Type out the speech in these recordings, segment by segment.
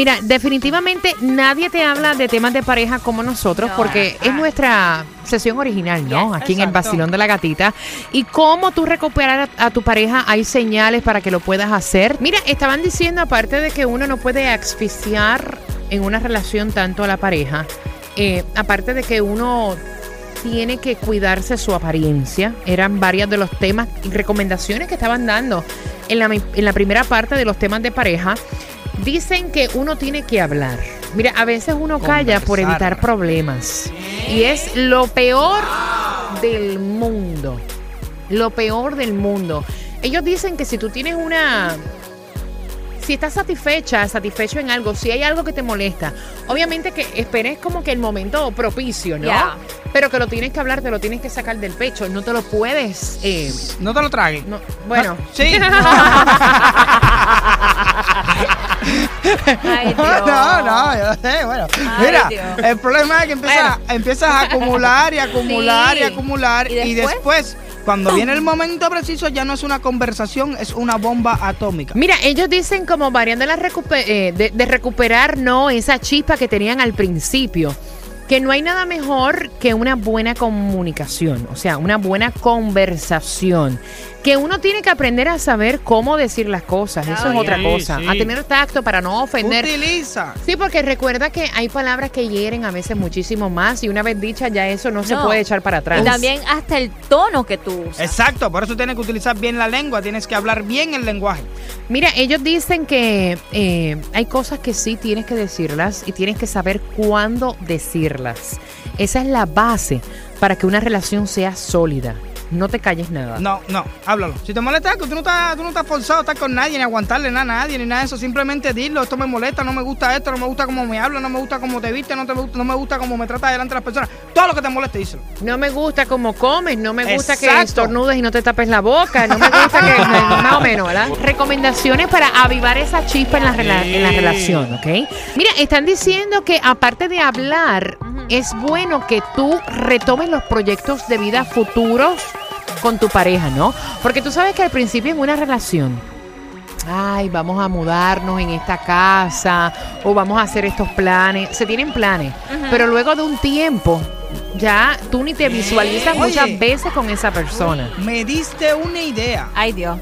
Mira, definitivamente nadie te habla de temas de pareja como nosotros porque es nuestra sesión original, ¿no? Aquí en el vacilón de la gatita. Y cómo tú recuperar a, a tu pareja, hay señales para que lo puedas hacer. Mira, estaban diciendo, aparte de que uno no puede asfixiar en una relación tanto a la pareja, eh, aparte de que uno tiene que cuidarse su apariencia. Eran varios de los temas y recomendaciones que estaban dando en la, en la primera parte de los temas de pareja. Dicen que uno tiene que hablar. Mira, a veces uno calla por evitar problemas. Y es lo peor del mundo. Lo peor del mundo. Ellos dicen que si tú tienes una si estás satisfecha, satisfecho en algo, si hay algo que te molesta, obviamente que esperes como que el momento propicio, ¿no? Pero que lo tienes que hablar, te lo tienes que sacar del pecho, no te lo puedes. eh, No te lo tragues. no- bueno, No, sí. Ay, No, no, yo sé, bueno. Ay, Mira, Dios. el problema es que empiezas, empiezas a acumular y acumular y acumular ¿Y y después? cuando viene el momento preciso, ya no es una conversación, es una bomba atómica. Mira, ellos dicen como varian de, la recupe- eh, de, de recuperar, ¿no? Esa chispa que tenían al principio. Que no hay nada mejor que una buena comunicación, o sea, una buena conversación. Que uno tiene que aprender a saber cómo decir las cosas, eso es otra cosa. sí. A tener tacto para no ofender. Utiliza. Sí, porque recuerda que hay palabras que hieren a veces muchísimo más y una vez dicha ya eso no, se No. puede echar para atrás. Y también hasta el tono que tú usas. Exacto, por eso tienes que utilizar bien la lengua, tienes que hablar bien el lenguaje. Mira, ellos dicen que eh, hay cosas que sí tienes que decirlas y tienes que saber cuándo decirlas. Esa es la base para que una relación sea sólida. No te calles nada. No, no, háblalo. Si te molesta algo, tú no estás, tú no estás forzado a estar con nadie, ni aguantarle nada a nadie, ni nada de eso. Simplemente dilo, esto me molesta, no me gusta esto, no me gusta cómo me habla, no me gusta cómo te viste, no, te, no me gusta cómo me trata delante de las personas. Todo lo que te moleste, díselo. No me gusta cómo comes, no me gusta que estornudes y no te tapes la boca, no me gusta que más o menos, ¿verdad? Recomendaciones para avivar esa chispa en la, en la relación, ¿ok? Mira, están diciendo que aparte de hablar, es bueno que tú retomes los proyectos de vida futuros con tu pareja, ¿no? Porque tú sabes que al principio en una relación ay, vamos a mudarnos en esta casa o vamos a hacer estos planes. Se tienen planes, pero luego de un tiempo ya tú ni te visualizas Oye. muchas veces con esa persona. Me diste una idea. Ay, Dios.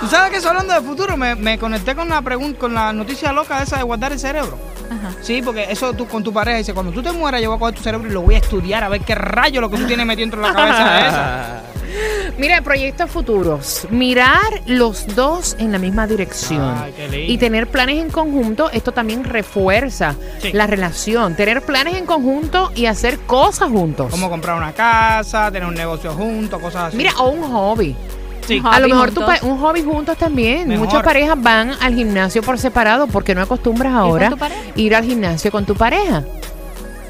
¿Tú sabes que eso hablando de futuro? Me, me conecté con la pregunta, con la noticia loca esa de guardar el cerebro. Ajá. Sí, porque eso tú con tu pareja dice, cuando tú te mueras yo voy a coger tu cerebro y lo voy a estudiar a ver qué rayo lo que tú tienes metido dentro de la cabeza esa. Mira, proyectos futuros. Mirar los dos en la misma dirección. Ay, qué lindo. Y tener planes en conjunto, esto también refuerza Sí. la relación. Tener planes en conjunto y hacer cosas juntos. Como comprar una casa, tener un negocio juntos, cosas así. Mira, o un hobby. Sí. A lo mejor tu un hobby juntos también. Mejor. Muchas parejas van al gimnasio por separado porque no acostumbras ahora ir al gimnasio con tu pareja.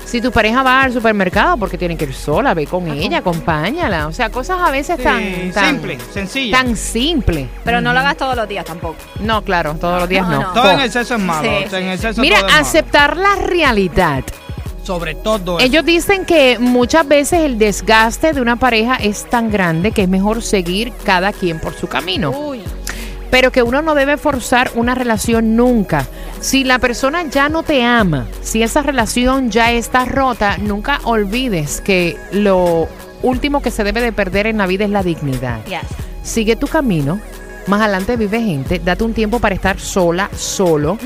Si tu pareja va al supermercado porque tiene que ir sola, ve con ella, acompáñala. O sea, cosas a veces Sí, tan, tan simple, sencillo. tan simple. Pero no lo hagas todos los días tampoco. No, claro, todos los días No, no. no. todo en exceso es malo. Sí, o sea, en sí. exceso Mira, todo es malo. aceptar la realidad. Sobre todo eso. Ellos dicen que muchas veces el desgaste de una pareja es tan grande que es mejor seguir cada quien por su camino. Uy. pero que uno no debe forzar una relación nunca. Si la persona ya no te ama, si esa relación ya está rota, nunca olvides que lo último que se debe de perder en la vida es la dignidad. Yes. Sigue tu camino. Más adelante vive gente, date un tiempo para estar sola, solo,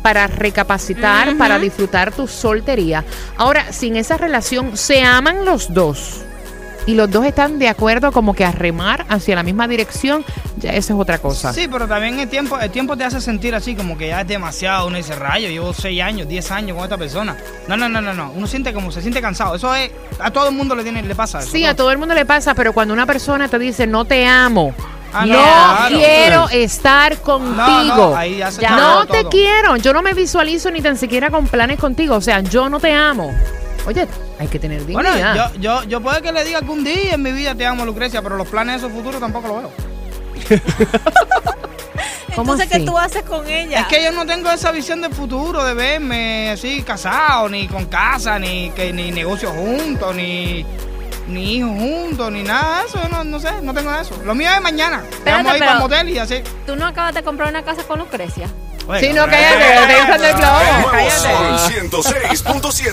para recapacitar, para disfrutar tu soltería. Ahora, si en esa relación se aman los dos, y los dos están de acuerdo como que a remar hacia la misma dirección, ya eso es otra cosa. Sí, pero también el tiempo, el tiempo te hace sentir así, como que ya es demasiado. Uno dice, rayo, llevo 6 años, 10 años con esta persona. No, no, no, no, no. Uno siente como se siente cansado. Eso es, a todo el mundo le, tiene, le pasa eso. Sí, a todo el mundo le pasa, pero cuando una persona te dice no te amo, Ah, no, no, claro. quiero estar contigo. No, no, ahí ya se Ya. acabó No te todo. quiero, yo no me visualizo ni tan siquiera con planes contigo, o sea, yo no te amo. Oye, hay que tener Bueno, dignidad. yo, yo, yo puede que le diga algún día en mi vida te amo, Lucrecia, pero los planes de su futuro tampoco lo veo. ¿Cómo Entonces? ¿qué tú haces con ella? Es que yo no tengo esa visión del futuro de verme así casado, ni con casa, ni que ni negocios juntos, ni, ni hijos juntos, ni nada de eso. Yo no, no sé, no tengo eso. Lo mío es mañana. Vamos a ir pero- para el motel y así. ¿Tú no acabas de comprar una casa con Lucrecia? Oye, Sí, no, cállate, te globo. El cállate. Sol 106.7.